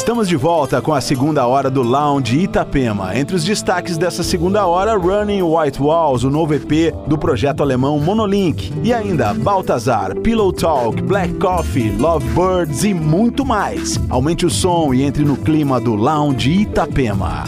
Estamos de volta com a segunda hora do Lounge Itapema. Entre os destaques dessa segunda hora, Running White Walls, o novo EP do projeto alemão Monolink. E ainda Baltazar, Pillow Talk, Black Coffee, Lovebirds e muito mais. Aumente o som e entre no clima do Lounge Itapema.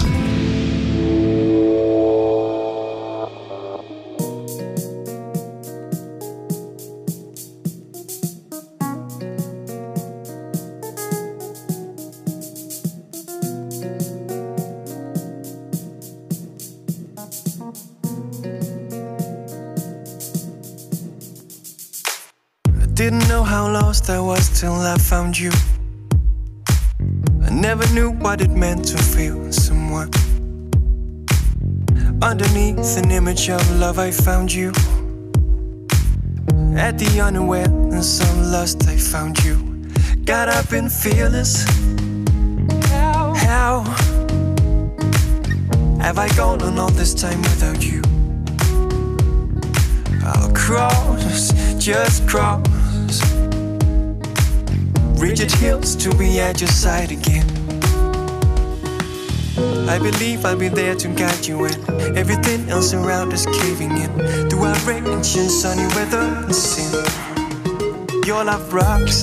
I found you. I never knew what it meant to feel someone. Underneath an image of love, I found you. At the unawareness of lust, I found you. Got up and fearless. How? How have I gone on all this time without you? I'll cross, just cross rigid hills to be at your side again. I believe I'll be there to guide you when everything else around is caving in. Through outrage and sunny weather and sin, your love rocks.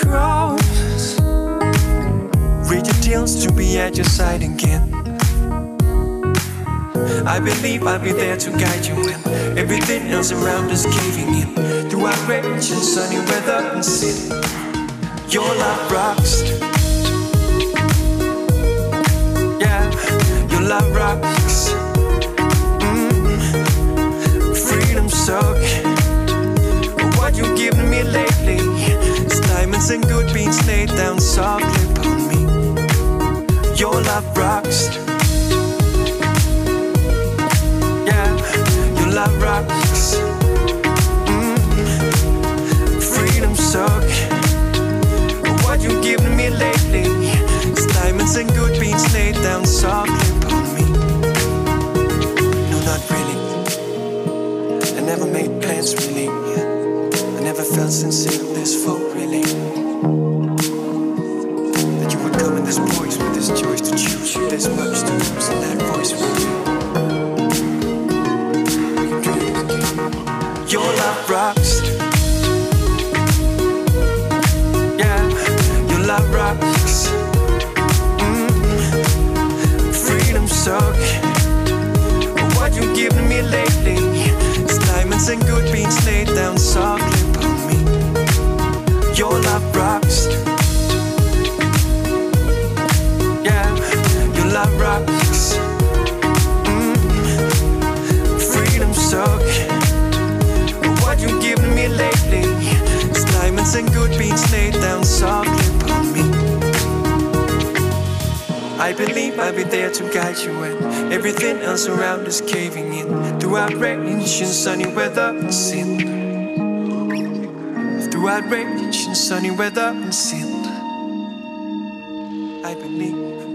cross. Read your deals to be at your side again. I believe I'll be there to guide you when everything else around is caving in. Through our outrage and sunny weather and sin, your love rocks. Yeah, your love rocks. Mm. Freedom suck. What you giving me? And good beans laid down softly upon me. Your love rocks. Yeah, your love rocks. Mm. Freedom suck. What you giving me lately? It's diamonds and good beans laid down softly upon me. No, not really. I never made plans really. I never felt sincere this full really. You much to lose that voice. Your love rocks. Yeah, your love rocks. Mm. Freedom suck. What you giving me lately? It's diamonds and good beans laid down softly and good beans laid down softly upon me. I believe I'll be there to guide you when everything else around is caving in. Throughout rain and sunny weather and sin. Throughout rain sunny weather and sin. Lounge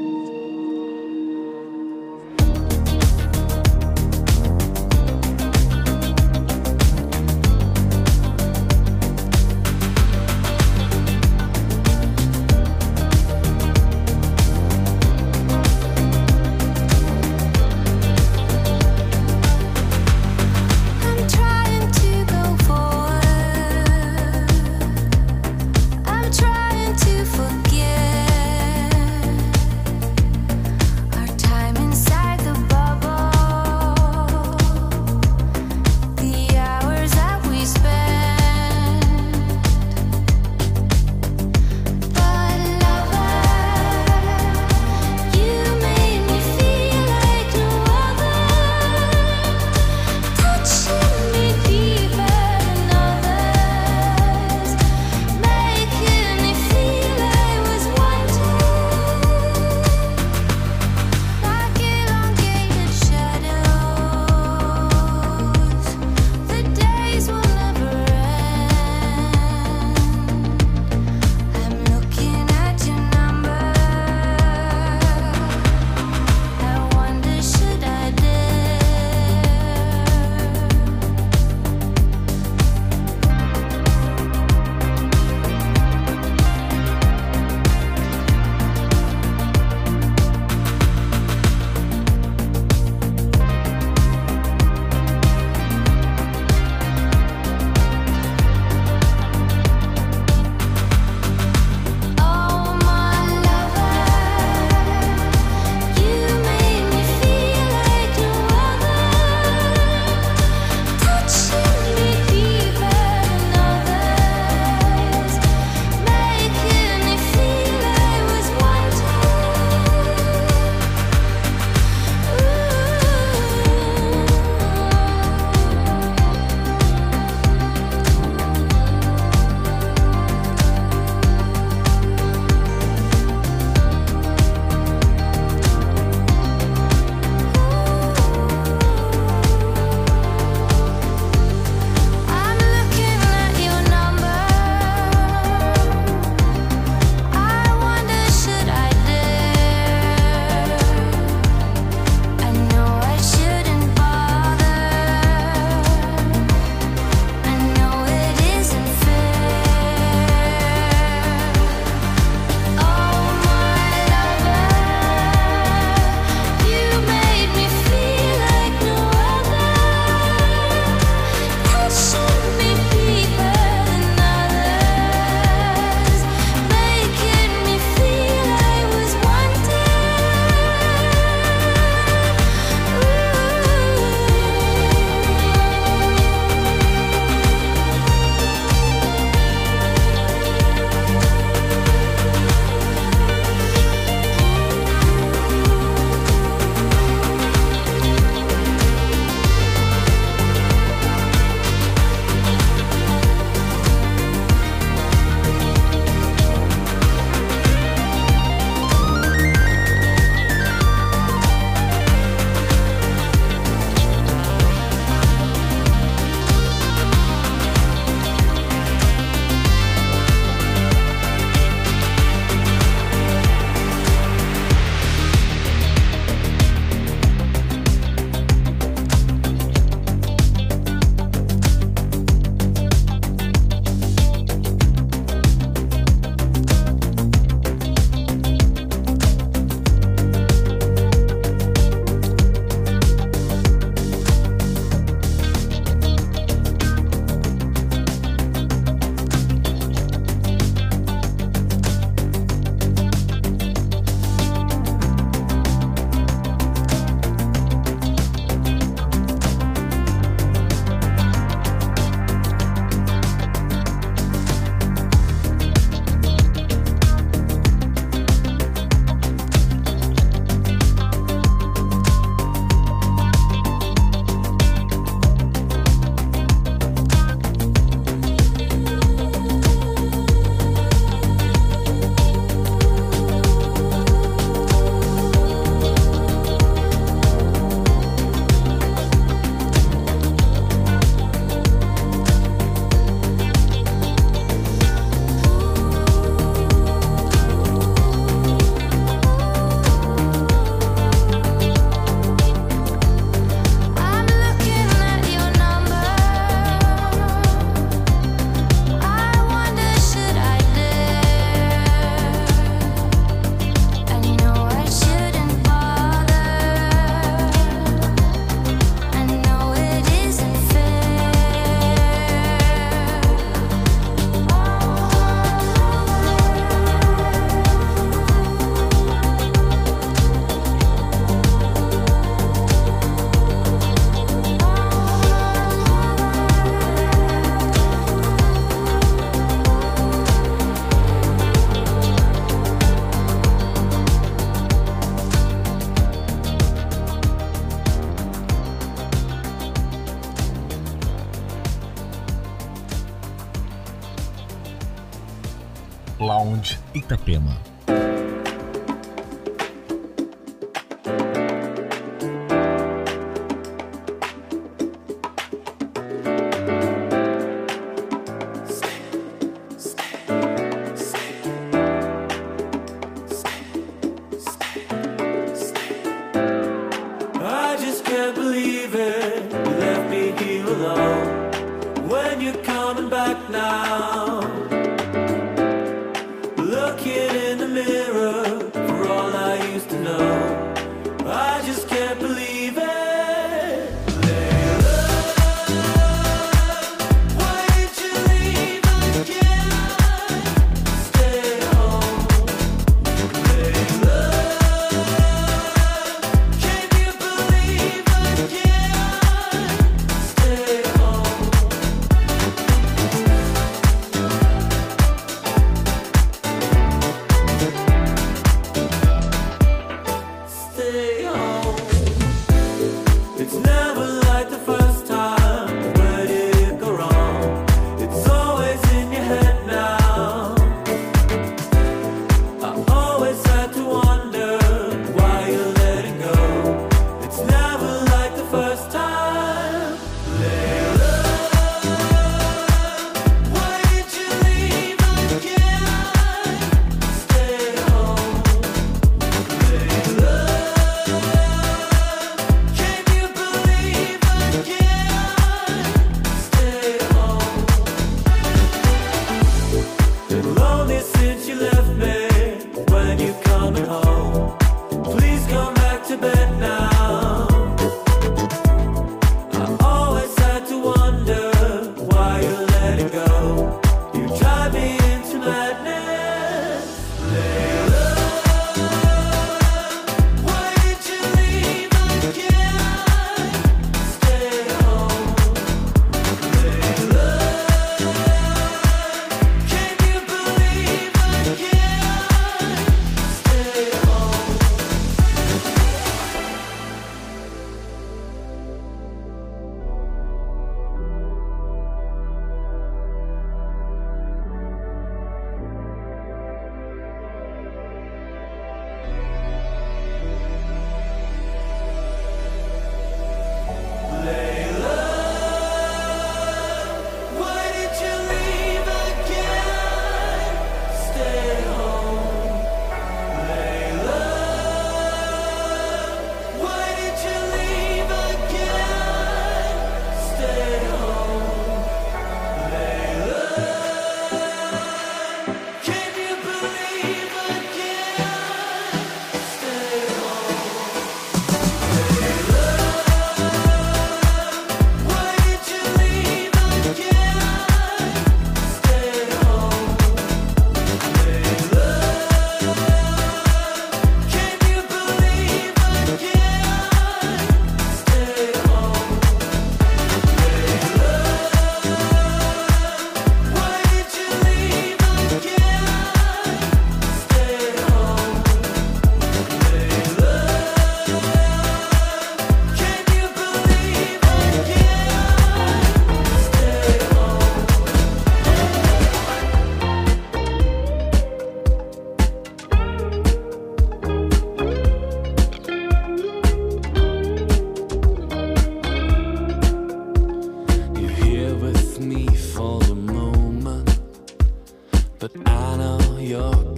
the universe to love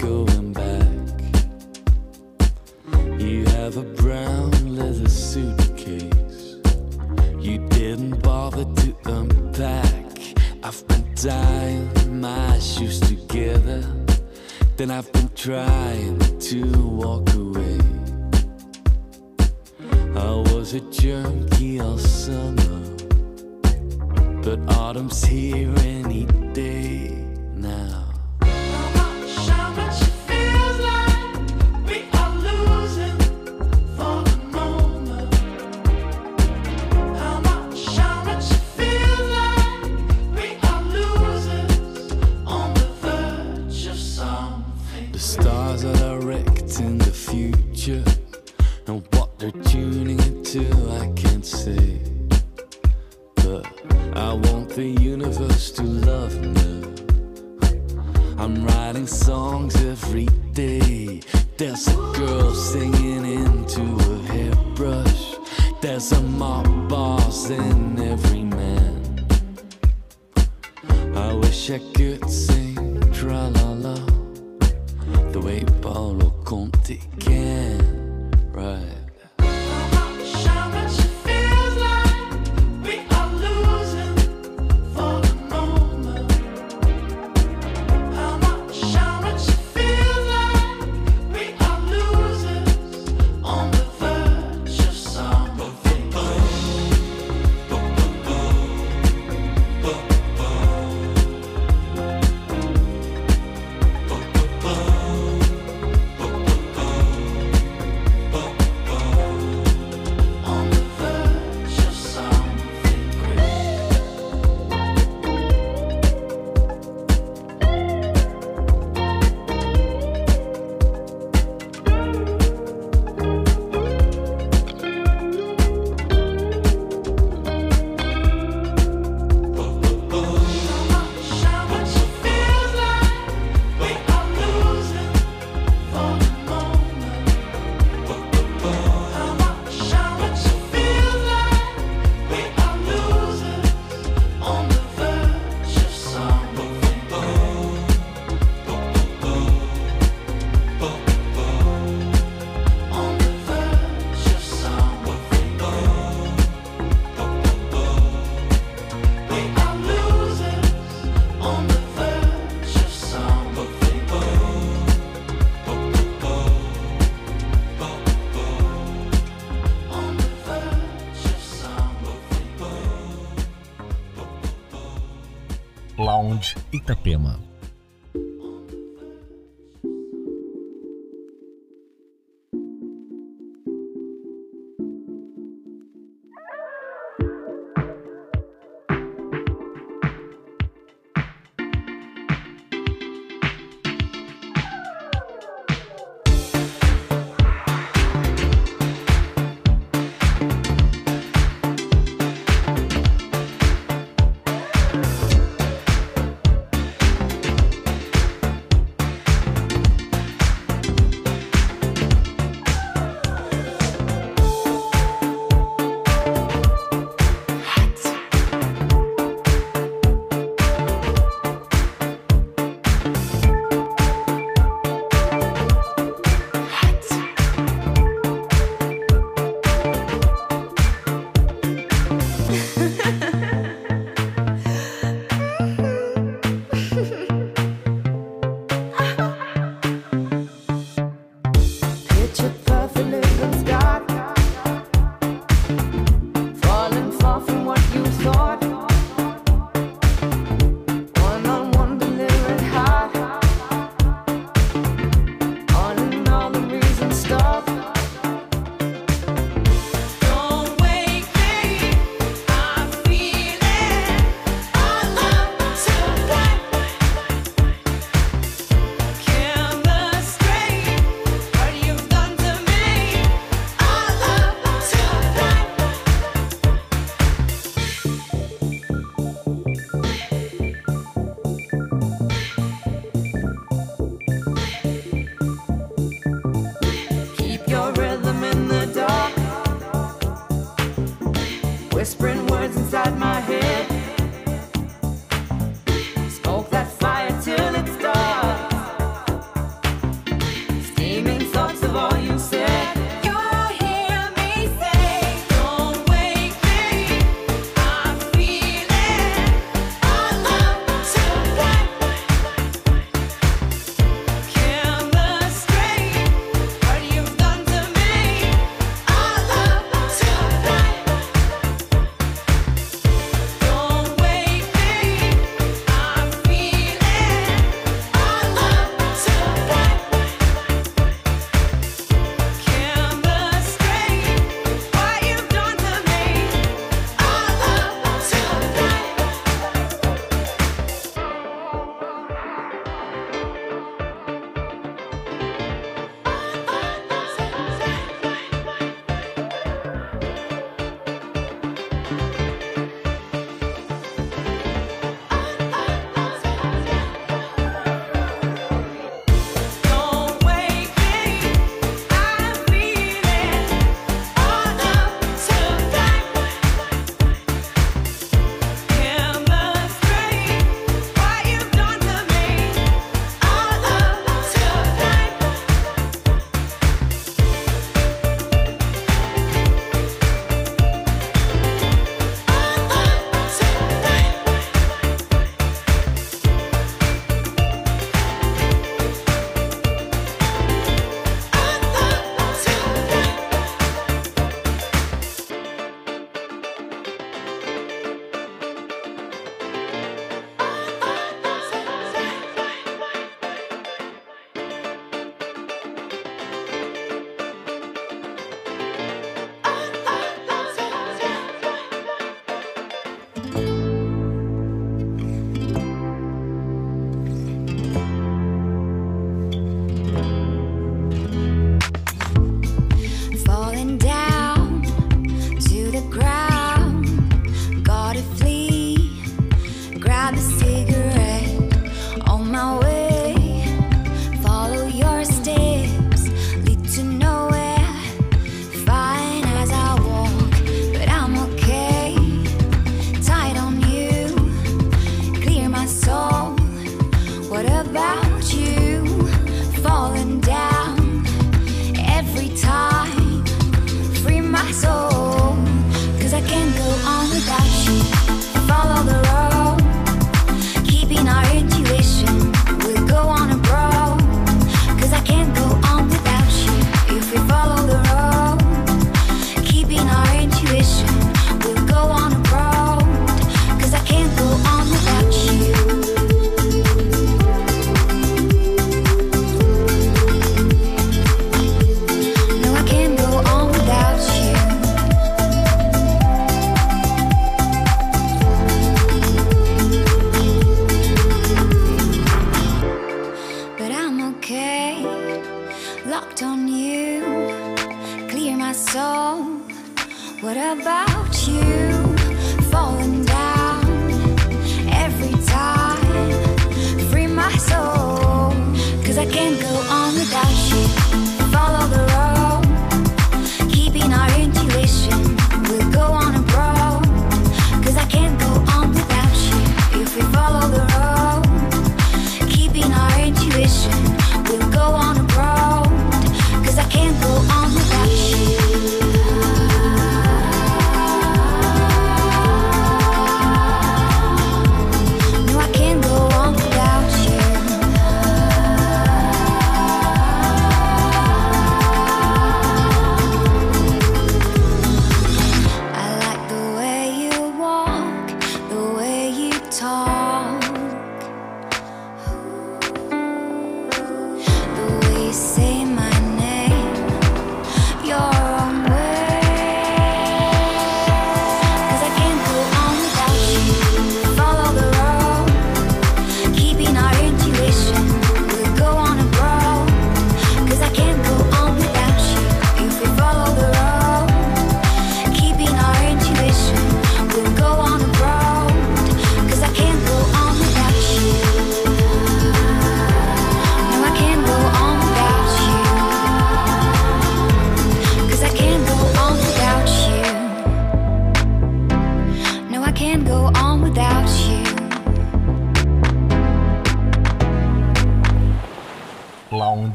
Itapema.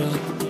You?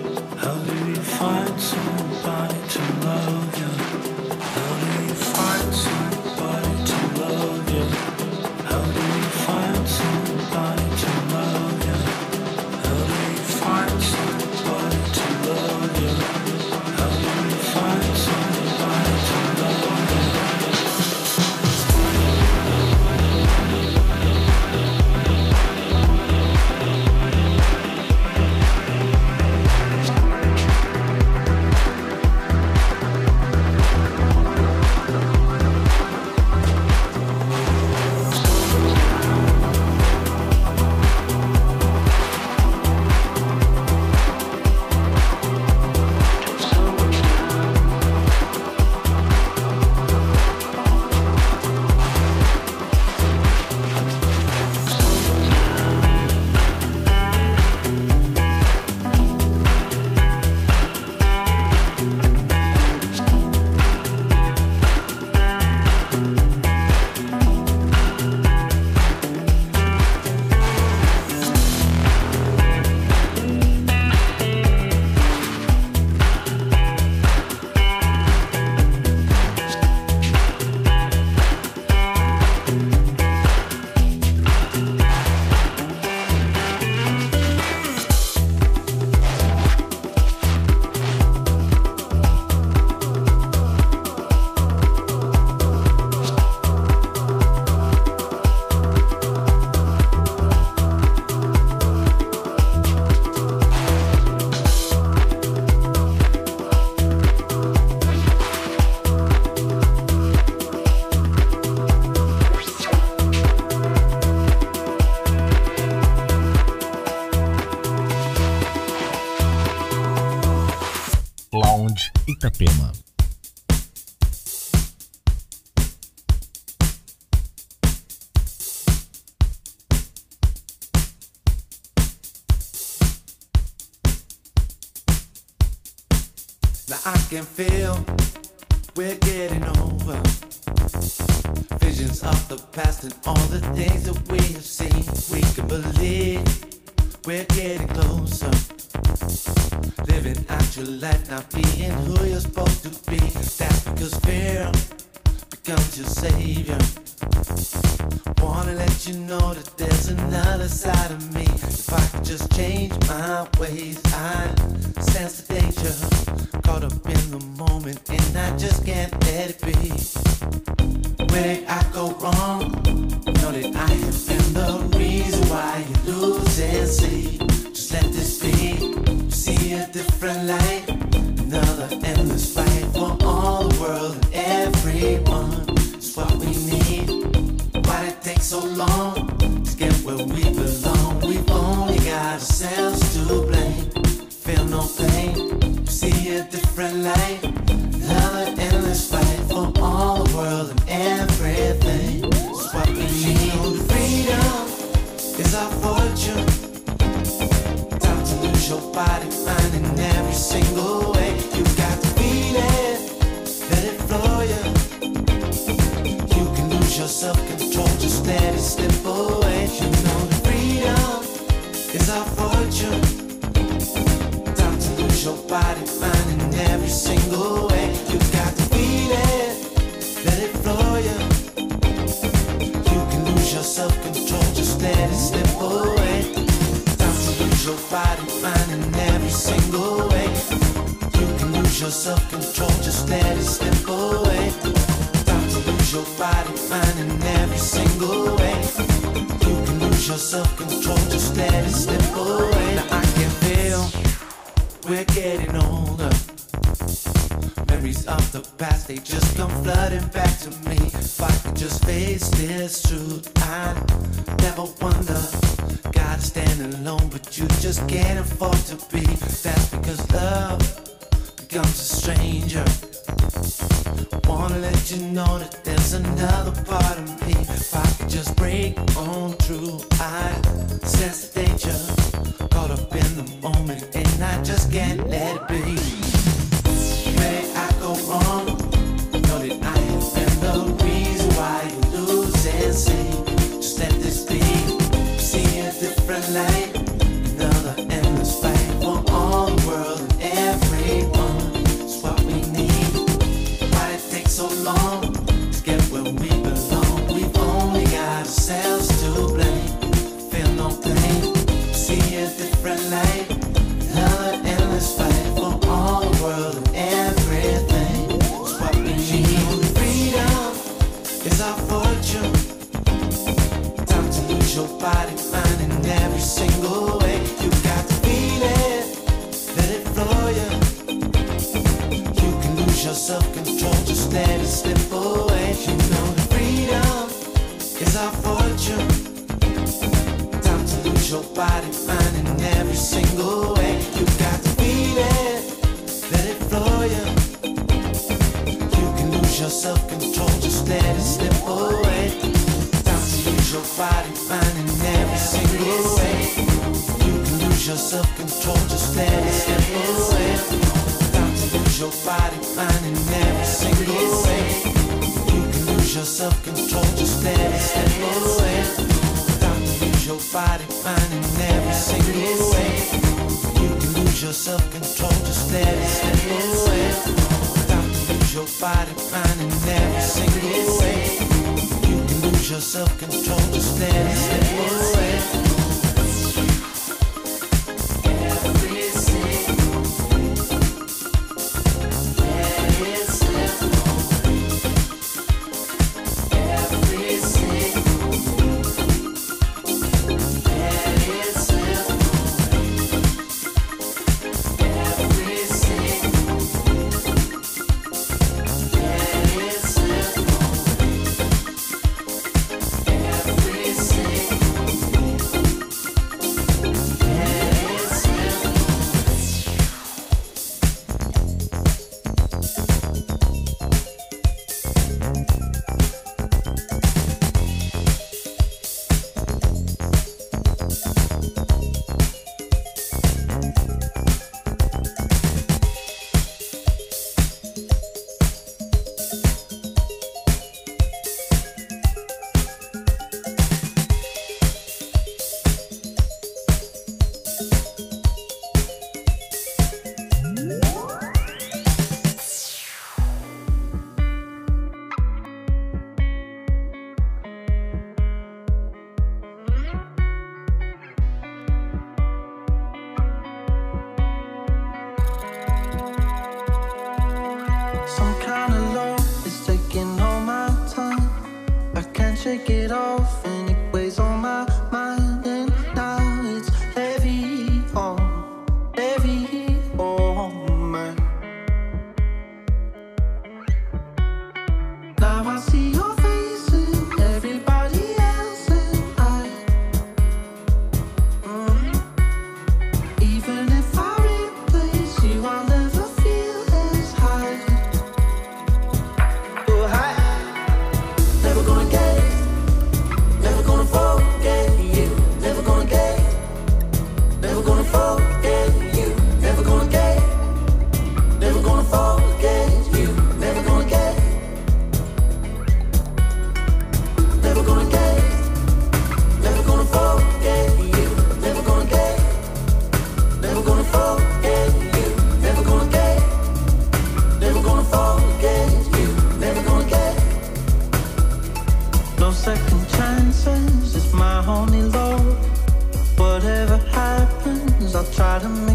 Now I can feel we're getting over. Visions of the past and all the things that we have seen. We can believe we're getting closer. Living out your life, not being who you're supposed to be. That's because fear becomes your savior. Wanna let you know that there's another side of me. If I could just change my ways, I sense the danger. Caught up in the moment, and I just can't let it be. Where did I go wrong? Know that I have been the reason why you lose and see. Just let this be a different light. Another endless fight for all the world and everyone. It's what we need. Why'd it take so long? is our fortune. Time to lose your body, mind, every single way. You got to feel it, let it flow you. You can lose your self-control, just let it slip away. You know freedom is our fortune. Time to lose your body. body fine in every single way. You can lose your self control just every it way. About to lose your body fine in every single way. You can lose your self control just every try to make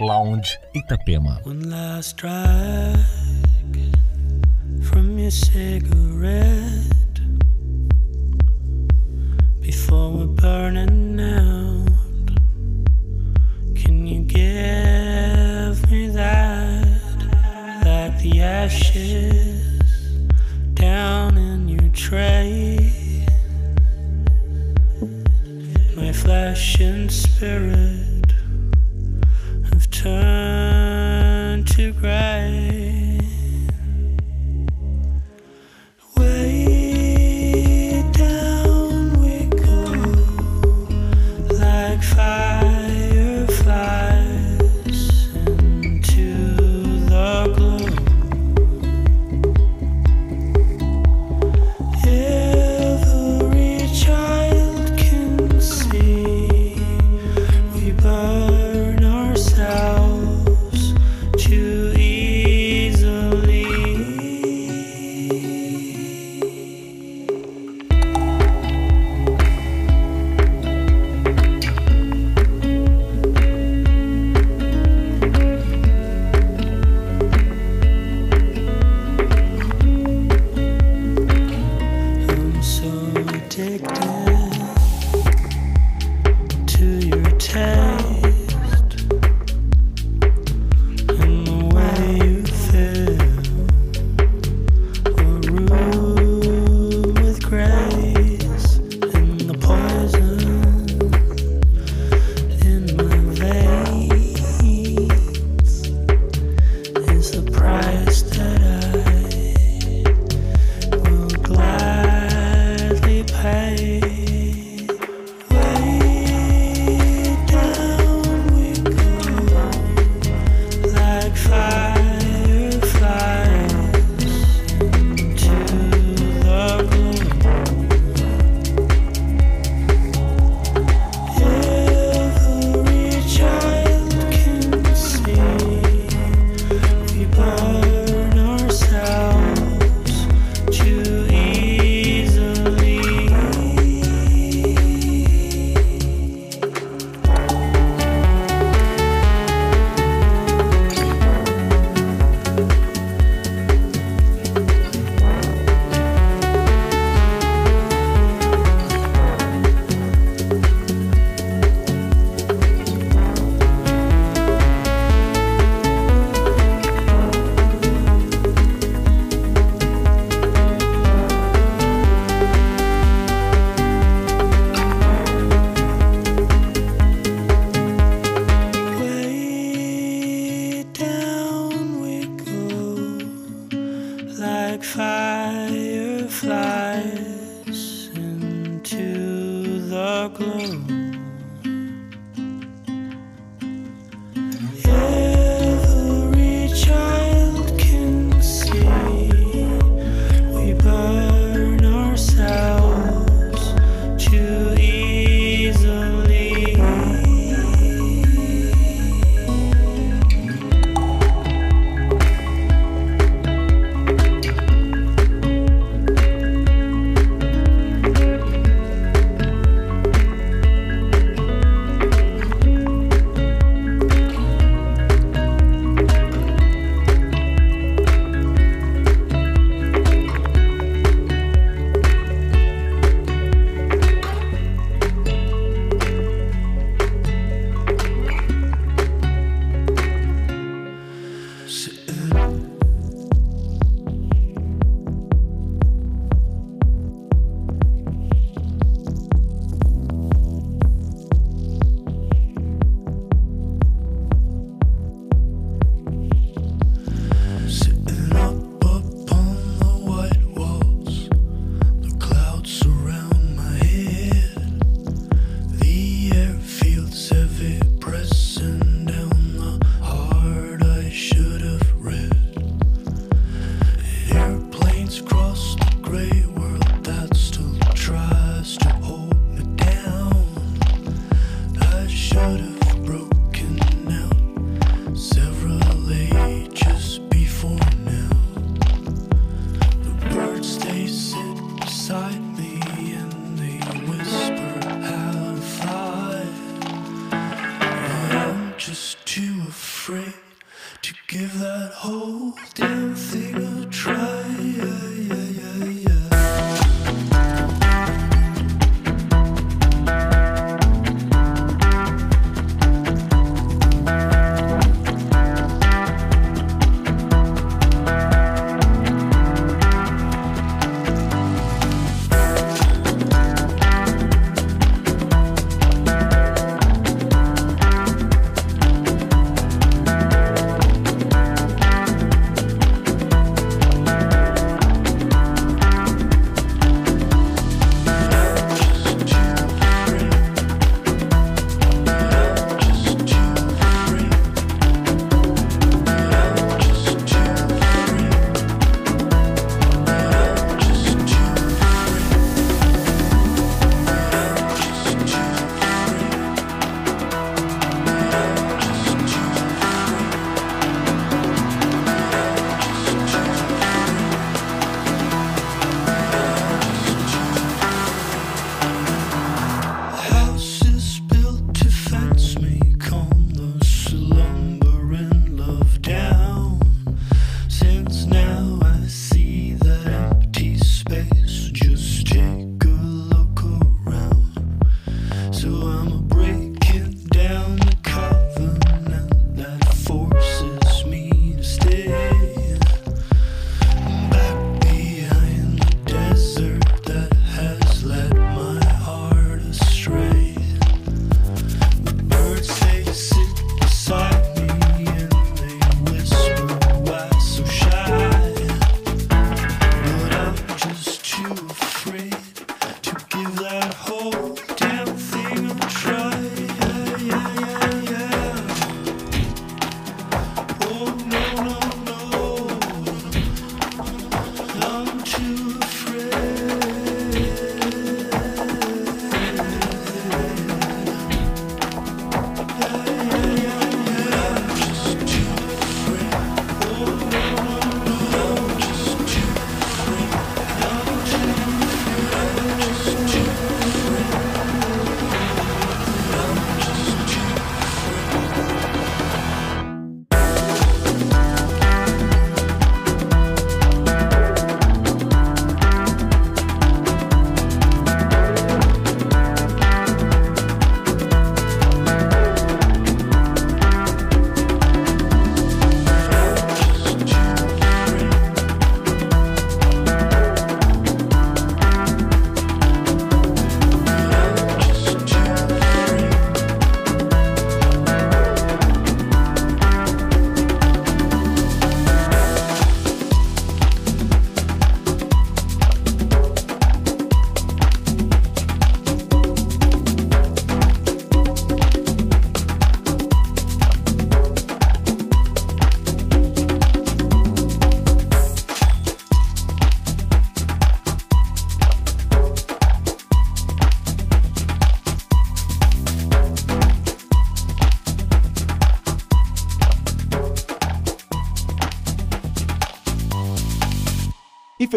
Lounge Itapema. One last strike from your cigarette before we're burning out. Can you give me that, like the ashes down in your tray? My flesh and spirit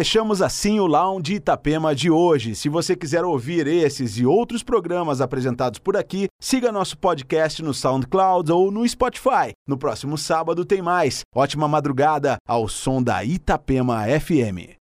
fechamos assim o Lounge Itapema de hoje. Se você quiser ouvir esses e outros programas apresentados por aqui, siga nosso podcast no SoundCloud ou no Spotify. No próximo sábado tem mais. Ótima madrugada ao som da Itapema FM.